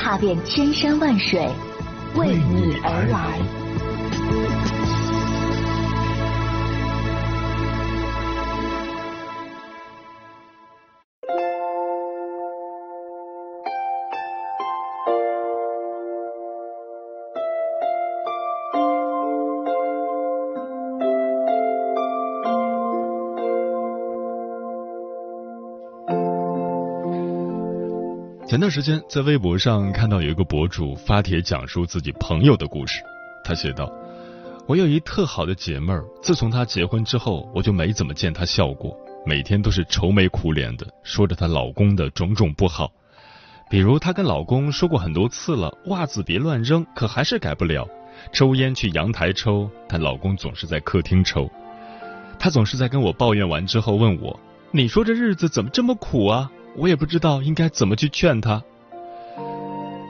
踏遍千山万水，为你而来。前段时间在微博上看到有一个博主发帖讲述自己朋友的故事，他写道：“我有一特好的姐妹儿，自从她结婚之后，我就没怎么见她笑过，每天都是愁眉苦脸的，说着她老公的种种不好，比如她跟老公说过很多次了，袜子别乱扔，可还是改不了；抽烟去阳台抽，但老公总是在客厅抽。她总是在跟我抱怨完之后问我：你说这日子怎么这么苦啊？”我也不知道应该怎么去劝他。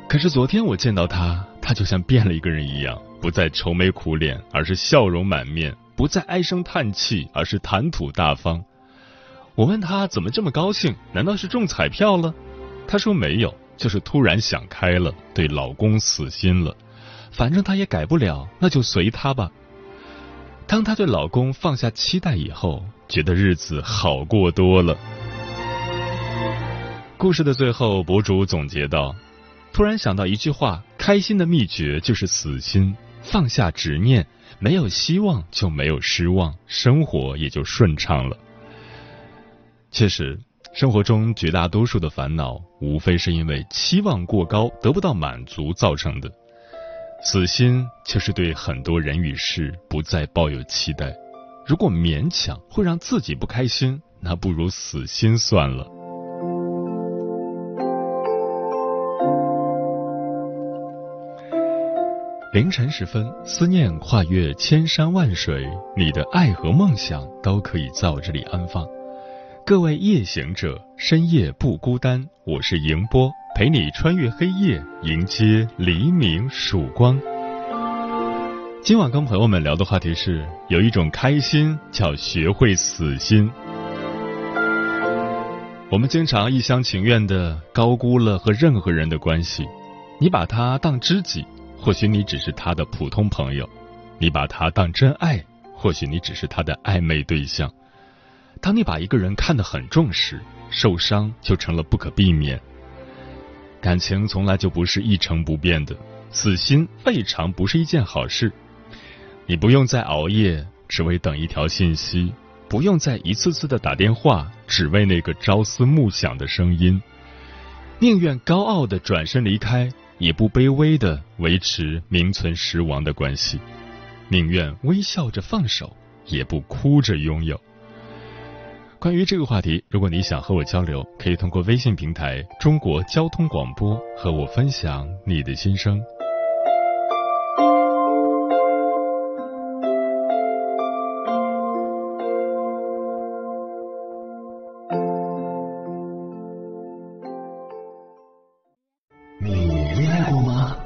可是昨天我见到他，他就像变了一个人一样，不再愁眉苦脸，而是笑容满面；不再唉声叹气，而是谈吐大方。我问他怎么这么高兴？难道是中彩票了？他说没有，就是突然想开了，对老公死心了。反正他也改不了，那就随他吧。当她对老公放下期待以后，觉得日子好过多了。故事的最后，博主总结道：“突然想到一句话，开心的秘诀就是死心，放下执念，没有希望就没有失望，生活也就顺畅了。”确实，生活中绝大多数的烦恼，无非是因为期望过高得不到满足造成的。死心就是对很多人与事不再抱有期待。如果勉强会让自己不开心，那不如死心算了。凌晨时分，思念跨越千山万水，你的爱和梦想都可以在我这里安放。各位夜行者，深夜不孤单，我是迎波，陪你穿越黑夜，迎接黎明曙光。今晚跟朋友们聊的话题是：有一种开心叫学会死心。我们经常一厢情愿的高估了和任何人的关系，你把他当知己。或许你只是他的普通朋友，你把他当真爱；或许你只是他的暧昧对象。当你把一个人看得很重时，受伤就成了不可避免。感情从来就不是一成不变的，死心未尝不是一件好事。你不用再熬夜，只为等一条信息；不用再一次次的打电话，只为那个朝思暮想的声音。宁愿高傲的转身离开。也不卑微的维持名存实亡的关系，宁愿微笑着放手，也不哭着拥有。关于这个话题，如果你想和我交流，可以通过微信平台“中国交通广播”和我分享你的心声。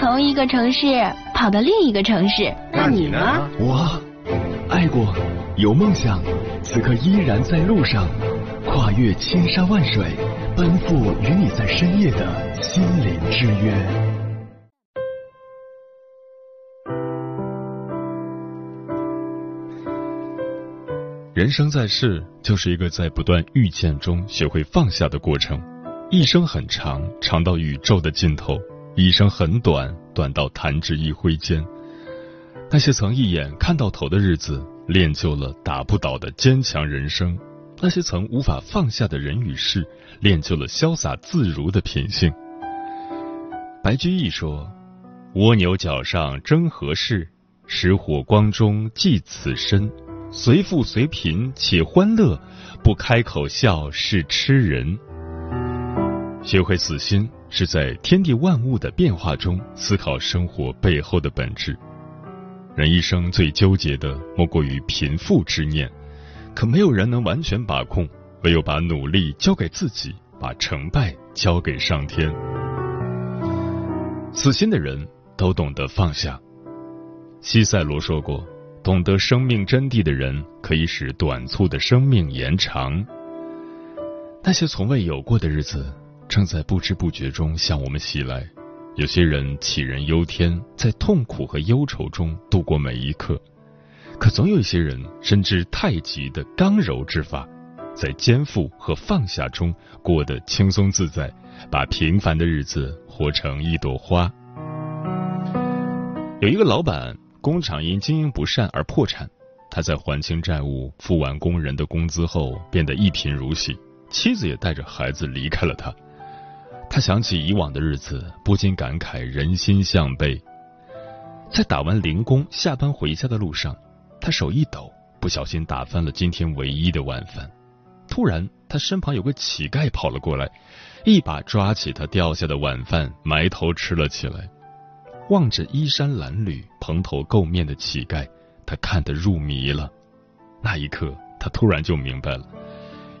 从一个城市跑到另一个城市。那你呢？我。爱过，有梦想，此刻依然在路上，跨越千山万水，奔赴与你在深夜的心灵之约。人生在世，就是一个在不断遇见中学会放下的过程。一生很长，长到宇宙的尽头；一生很短，短到弹指一挥间。那些曾一眼看到头的日子，练就了打不倒的坚强人生；那些曾无法放下的人与事，练就了潇洒自如的品性。白居易说：“蜗牛角上争何事？石火光中寄此身。随富随贫且欢乐，不开口笑是痴人。”学会死心，是在天地万物的变化中思考生活背后的本质。人一生最纠结的，莫过于贫富之念，可没有人能完全把控，唯有把努力交给自己，把成败交给上天。死心的人都懂得放下。西塞罗说过：“懂得生命真谛的人，可以使短促的生命延长。”那些从未有过的日子，正在不知不觉中向我们袭来。有些人杞人忧天，在痛苦和忧愁中度过每一刻；可总有一些人深知太极的刚柔之法，在肩负和放下中过得轻松自在。把平凡的日子活成一朵花。有一个老板，工厂因经营不善而破产，他在还清债务、付完工人的工资后，变得一贫如洗，妻子也带着孩子离开了他。他想起以往的日子，不禁感慨人心向背。在打完零工下班回家的路上，他手一抖，不小心打翻了今天唯一的晚饭。突然，他身旁有个乞丐跑了过来。一把抓起他掉下的晚饭，埋头吃了起来。望着衣衫褴褛、蓬头垢面的乞丐，他看得入迷了。那一刻，他突然就明白了，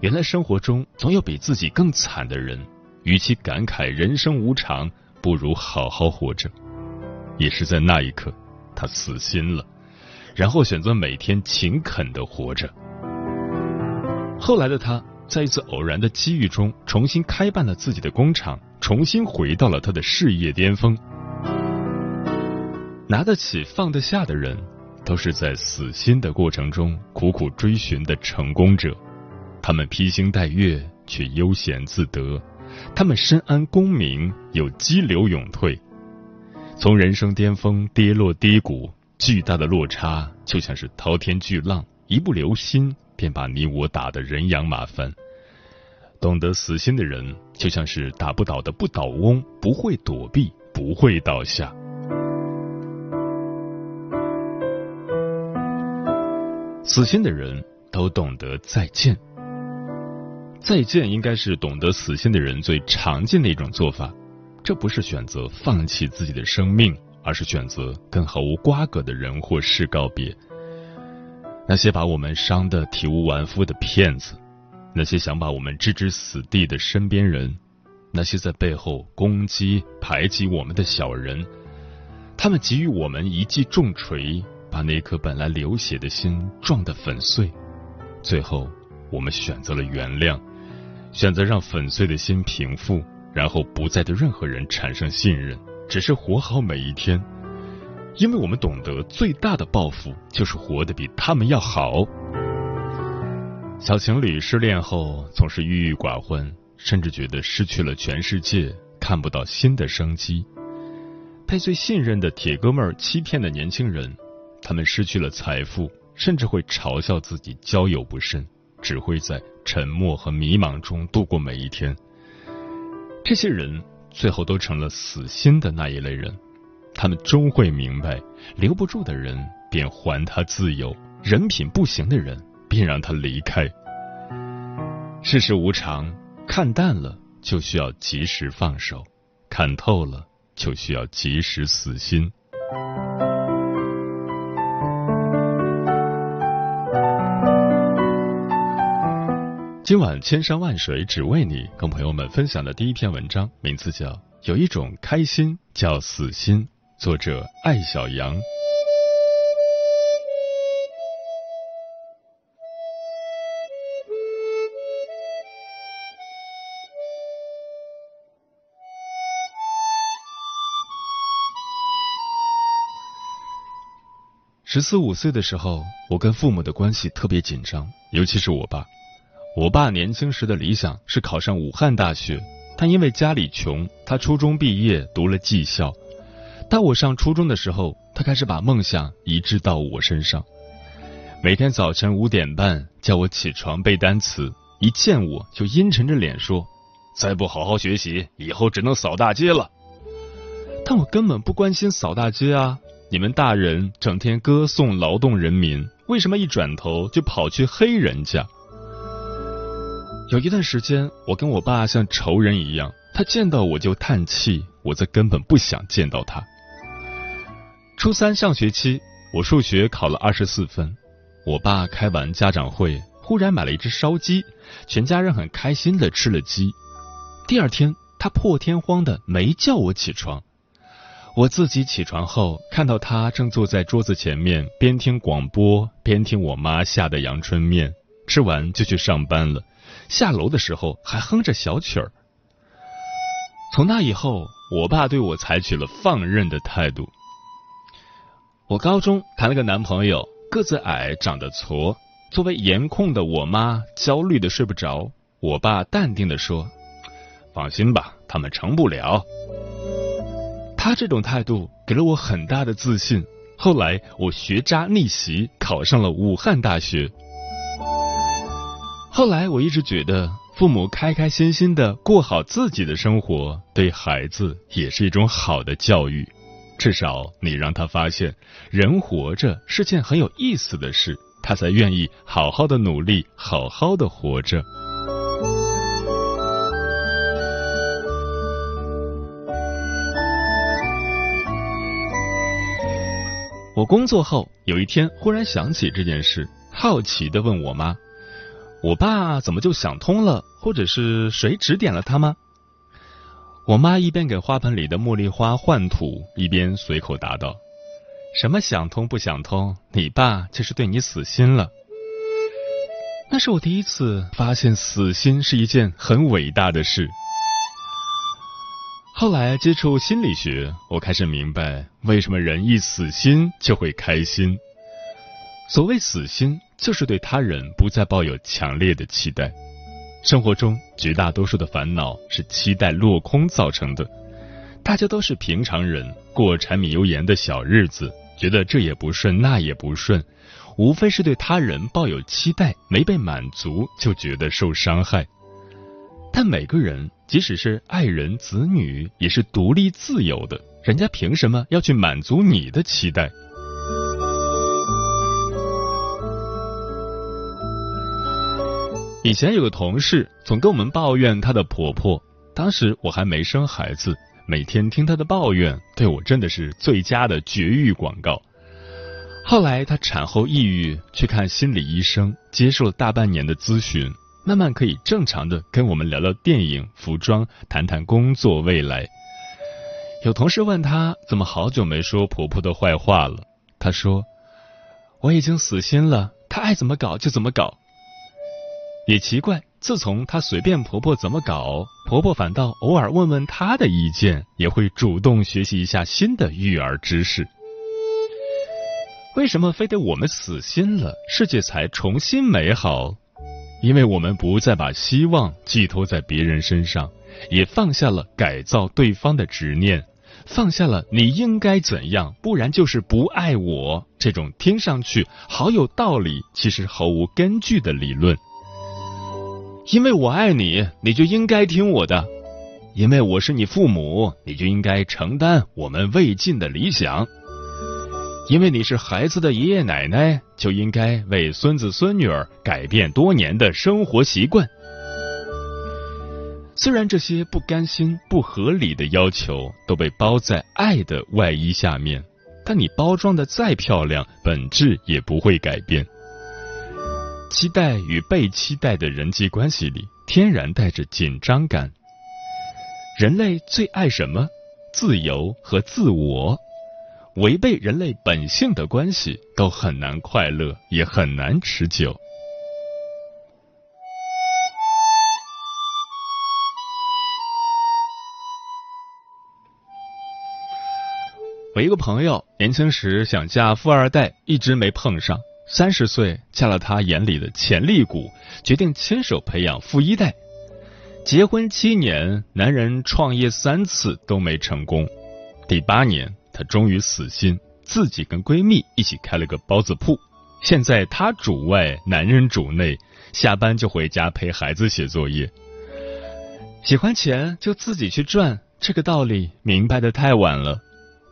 原来生活中总有比自己更惨的人。与其感慨人生无常，不如好好活着。也是在那一刻，他死心了，然后选择每天勤恳的活着。后来的他。在一次偶然的机遇中，重新开办了自己的工厂，重新回到了他的事业巅峰。拿得起放得下的人，都是在死心的过程中苦苦追寻的成功者。他们披星戴月，却悠闲自得；他们深谙功名，又激流勇退。从人生巅峰跌落低谷，巨大的落差就像是滔天巨浪，一不留心。便把你我打得人仰马翻。懂得死心的人，就像是打不倒的不倒翁，不会躲避，不会倒下。死心的人都懂得再见。再见应该是懂得死心的人最常见的一种做法。这不是选择放弃自己的生命，而是选择跟毫无瓜葛的人或事告别。那些把我们伤得体无完肤的骗子，那些想把我们置之死地的身边人，那些在背后攻击排挤我们的小人，他们给予我们一记重锤，把那颗本来流血的心撞得粉碎。最后，我们选择了原谅，选择让粉碎的心平复，然后不再对任何人产生信任，只是活好每一天。因为我们懂得，最大的报复就是活得比他们要好。小情侣失恋后总是郁郁寡欢，甚至觉得失去了全世界，看不到新的生机。被最信任的铁哥们儿欺骗的年轻人，他们失去了财富，甚至会嘲笑自己交友不慎，只会在沉默和迷茫中度过每一天。这些人最后都成了死心的那一类人。他们终会明白，留不住的人便还他自由，人品不行的人便让他离开。世事无常，看淡了就需要及时放手，看透了就需要及时死心。今晚千山万水只为你，跟朋友们分享的第一篇文章，名字叫《有一种开心叫死心》。作者艾小羊。十四五岁的时候，我跟父母的关系特别紧张，尤其是我爸。我爸年轻时的理想是考上武汉大学，但因为家里穷，他初中毕业读了技校。当我上初中的时候，他开始把梦想移植到我身上。每天早晨五点半叫我起床背单词，一见我就阴沉着脸说：“再不好好学习，以后只能扫大街了。”但我根本不关心扫大街啊！你们大人整天歌颂劳动人民，为什么一转头就跑去黑人家？有一段时间，我跟我爸像仇人一样，他见到我就叹气，我则根本不想见到他。初三上学期，我数学考了二十四分。我爸开完家长会，忽然买了一只烧鸡，全家人很开心的吃了鸡。第二天，他破天荒的没叫我起床。我自己起床后，看到他正坐在桌子前面，边听广播边听我妈下的阳春面，吃完就去上班了。下楼的时候还哼着小曲儿。从那以后，我爸对我采取了放任的态度。我高中谈了个男朋友。个子矮，长得矬。作为颜控的我妈焦虑的睡不着。我爸淡定的说：“放心吧，他们成不了。”他这种态度给了我很大的自信。后来我学渣逆袭，考上了武汉大学。后来我一直觉得，父母开开心心的过好自己的生活，对孩子也是一种好的教育。至少你让他发现，人活着是件很有意思的事，他才愿意好好的努力，好好的活着。我工作后有一天忽然想起这件事，好奇的问我妈：“我爸怎么就想通了？或者是谁指点了他吗？”我妈一边给花盆里的茉莉花换土，一边随口答道：“什么想通不想通？你爸就是对你死心了。”那是我第一次发现死心是一件很伟大的事。后来接触心理学，我开始明白为什么人一死心就会开心。所谓死心，就是对他人不再抱有强烈的期待。生活中绝大多数的烦恼是期待落空造成的，大家都是平常人，过柴米油盐的小日子，觉得这也不顺那也不顺，无非是对他人抱有期待，没被满足就觉得受伤害。但每个人，即使是爱人、子女，也是独立自由的，人家凭什么要去满足你的期待？以前有个同事总跟我们抱怨她的婆婆，当时我还没生孩子，每天听她的抱怨，对我真的是最佳的绝育广告。后来她产后抑郁，去看心理医生，接受了大半年的咨询，慢慢可以正常的跟我们聊聊电影、服装，谈谈工作未来。有同事问她怎么好久没说婆婆的坏话了，她说：“我已经死心了，她爱怎么搞就怎么搞。”也奇怪，自从她随便婆婆怎么搞，婆婆反倒偶尔问问她的意见，也会主动学习一下新的育儿知识。为什么非得我们死心了，世界才重新美好？因为我们不再把希望寄托在别人身上，也放下了改造对方的执念，放下了你应该怎样，不然就是不爱我这种听上去好有道理，其实毫无根据的理论。因为我爱你，你就应该听我的；因为我是你父母，你就应该承担我们未尽的理想；因为你是孩子的爷爷奶奶，就应该为孙子孙女儿改变多年的生活习惯。虽然这些不甘心、不合理的要求都被包在爱的外衣下面，但你包装的再漂亮，本质也不会改变。期待与被期待的人际关系里，天然带着紧张感。人类最爱什么？自由和自我。违背人类本性的关系，都很难快乐，也很难持久。我一个朋友年轻时想嫁富二代，一直没碰上。三十岁嫁了他眼里的潜力股，决定亲手培养富一代。结婚七年，男人创业三次都没成功。第八年，他终于死心，自己跟闺蜜一起开了个包子铺，现在她主外，男人主内，下班就回家陪孩子写作业。喜欢钱就自己去赚，这个道理明白的太晚了。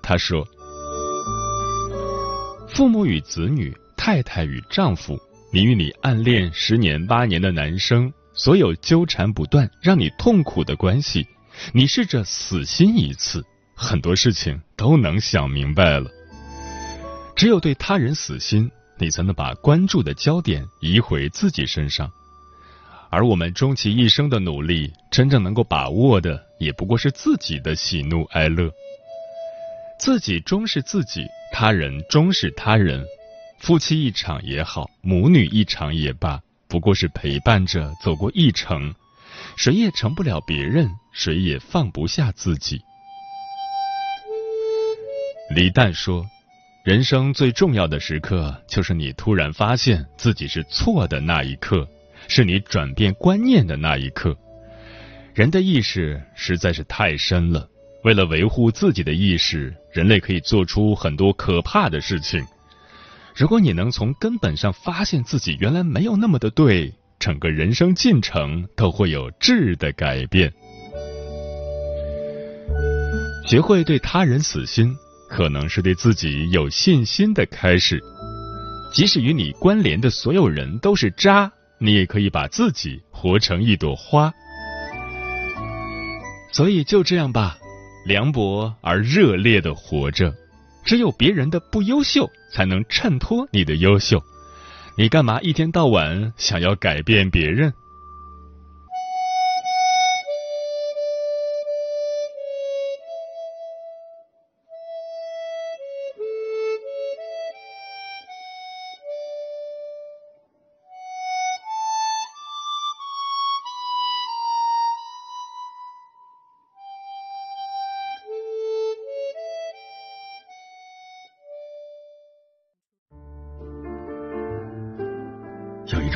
他说：“父母与子女，太太与丈夫，你与你暗恋十年八年的男生，所有纠缠不断让你痛苦的关系，你试着死心一次，很多事情都能想明白了。只有对他人死心，你才能把关注的焦点移回自己身上。”而我们终其一生的努力，真正能够把握的，也不过是自己的喜怒哀乐。自己终是自己，他人终是他人。夫妻一场也好，母女一场也罢，不过是陪伴着走过一程。谁也成不了别人，谁也放不下自己。李诞说：“人生最重要的时刻，就是你突然发现自己是错的那一刻。”是你转变观念的那一刻，人的意识实在是太深了。为了维护自己的意识，人类可以做出很多可怕的事情。如果你能从根本上发现自己原来没有那么的对，整个人生进程都会有质的改变。学会对他人死心，可能是对自己有信心的开始。即使与你关联的所有人都是渣。你也可以把自己活成一朵花，所以就这样吧，凉薄而热烈的活着。只有别人的不优秀，才能衬托你的优秀。你干嘛一天到晚想要改变别人？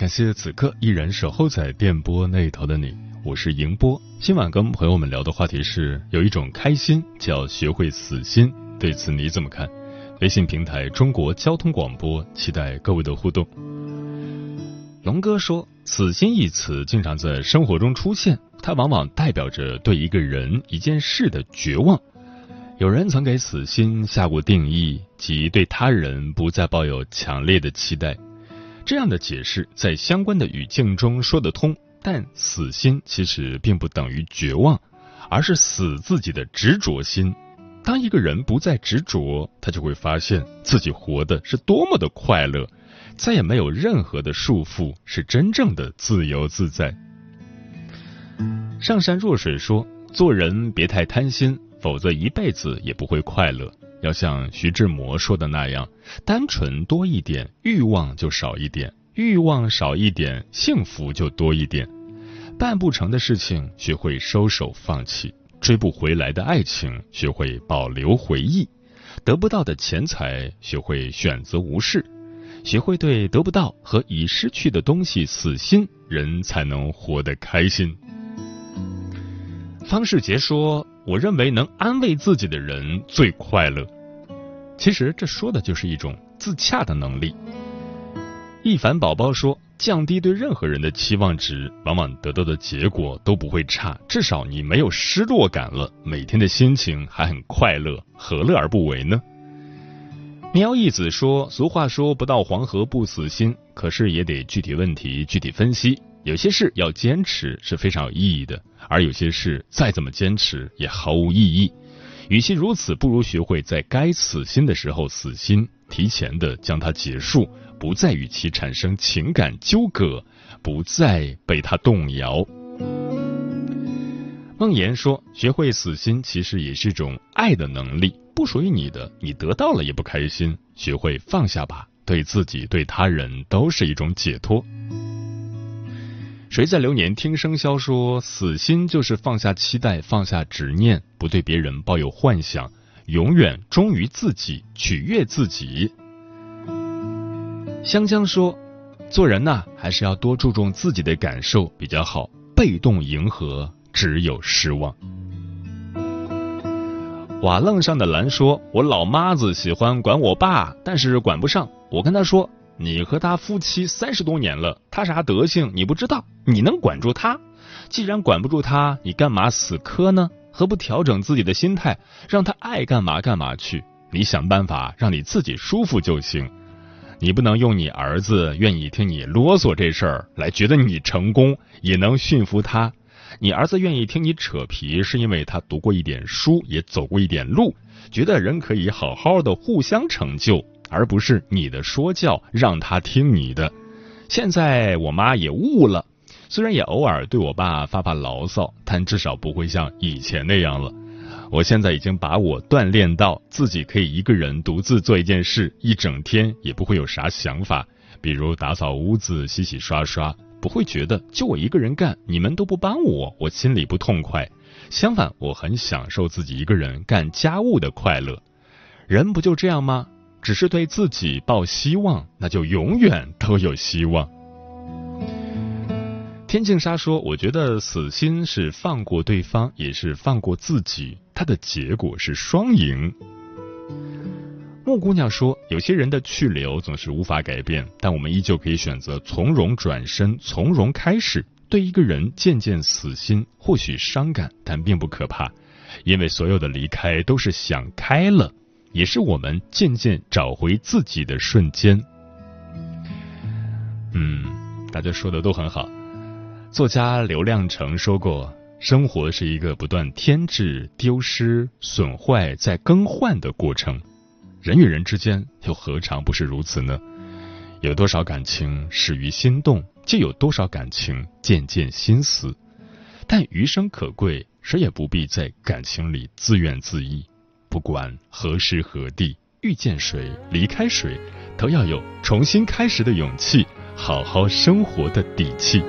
感谢此刻依然守候在电波那头的你，我是迎波。今晚跟朋友们聊的话题是，有一种开心叫学会死心，对此你怎么看？微信平台中国交通广播，期待各位的互动。龙哥说，死心一词经常在生活中出现，它往往代表着对一个人、一件事的绝望。有人曾给死心下过定义，即对他人不再抱有强烈的期待。这样的解释在相关的语境中说得通，但死心其实并不等于绝望，而是死自己的执着心。当一个人不再执着，他就会发现自己活的是多么的快乐，再也没有任何的束缚，是真正的自由自在。上善若水说：“做人别太贪心，否则一辈子也不会快乐。”要像徐志摩说的那样，单纯多一点，欲望就少一点；欲望少一点，幸福就多一点。办不成的事情，学会收手放弃；追不回来的爱情，学会保留回忆；得不到的钱财，学会选择无视；学会对得不到和已失去的东西死心，人才能活得开心。方世杰说。我认为能安慰自己的人最快乐。其实这说的就是一种自洽的能力。一凡宝宝说，降低对任何人的期望值，往往得到的结果都不会差。至少你没有失落感了，每天的心情还很快乐，何乐而不为呢？喵义子说，俗话说不到黄河不死心，可是也得具体问题具体分析。有些事要坚持是非常有意义的，而有些事再怎么坚持也毫无意义。与其如此，不如学会在该死心的时候死心，提前的将它结束，不再与其产生情感纠葛，不再被它动摇。孟言说：“学会死心，其实也是一种爱的能力，不属于你的，你得到了也不开心。学会放下吧，对自己、对他人都是一种解脱。”谁在流年听生肖说：“死心就是放下期待，放下执念，不对别人抱有幻想，永远忠于自己，取悦自己。”香香说：“做人呐，还是要多注重自己的感受比较好，被动迎合。”只有失望。瓦楞上的蓝说：“我老妈子喜欢管我爸，但是管不上。我跟他说：‘你和他夫妻三十多年了，他啥德行你不知道，你能管住他？既然管不住他，你干嘛死磕呢？何不调整自己的心态，让他爱干嘛干嘛去？你想办法让你自己舒服就行。你不能用你儿子愿意听你啰嗦这事儿来觉得你成功，也能驯服他。”你儿子愿意听你扯皮，是因为他读过一点书，也走过一点路，觉得人可以好好的互相成就，而不是你的说教让他听你的。现在我妈也悟了，虽然也偶尔对我爸发发牢骚，但至少不会像以前那样了。我现在已经把我锻炼到自己可以一个人独自做一件事，一整天也不会有啥想法，比如打扫屋子、洗洗刷刷。不会觉得就我一个人干，你们都不帮我，我心里不痛快。相反，我很享受自己一个人干家务的快乐。人不就这样吗？只是对自己抱希望，那就永远都有希望。天净沙说：“我觉得死心是放过对方，也是放过自己，它的结果是双赢。”木姑娘说：“有些人的去留总是无法改变，但我们依旧可以选择从容转身，从容开始。对一个人渐渐死心，或许伤感，但并不可怕，因为所有的离开都是想开了，也是我们渐渐找回自己的瞬间。”嗯，大家说的都很好。作家刘亮程说过：“生活是一个不断添置、丢失、损坏、再更换的过程。”人与人之间又何尝不是如此呢？有多少感情始于心动，就有多少感情渐渐心死。但余生可贵，谁也不必在感情里自怨自艾。不管何时何地遇见谁，离开谁，都要有重新开始的勇气，好好生活的底气。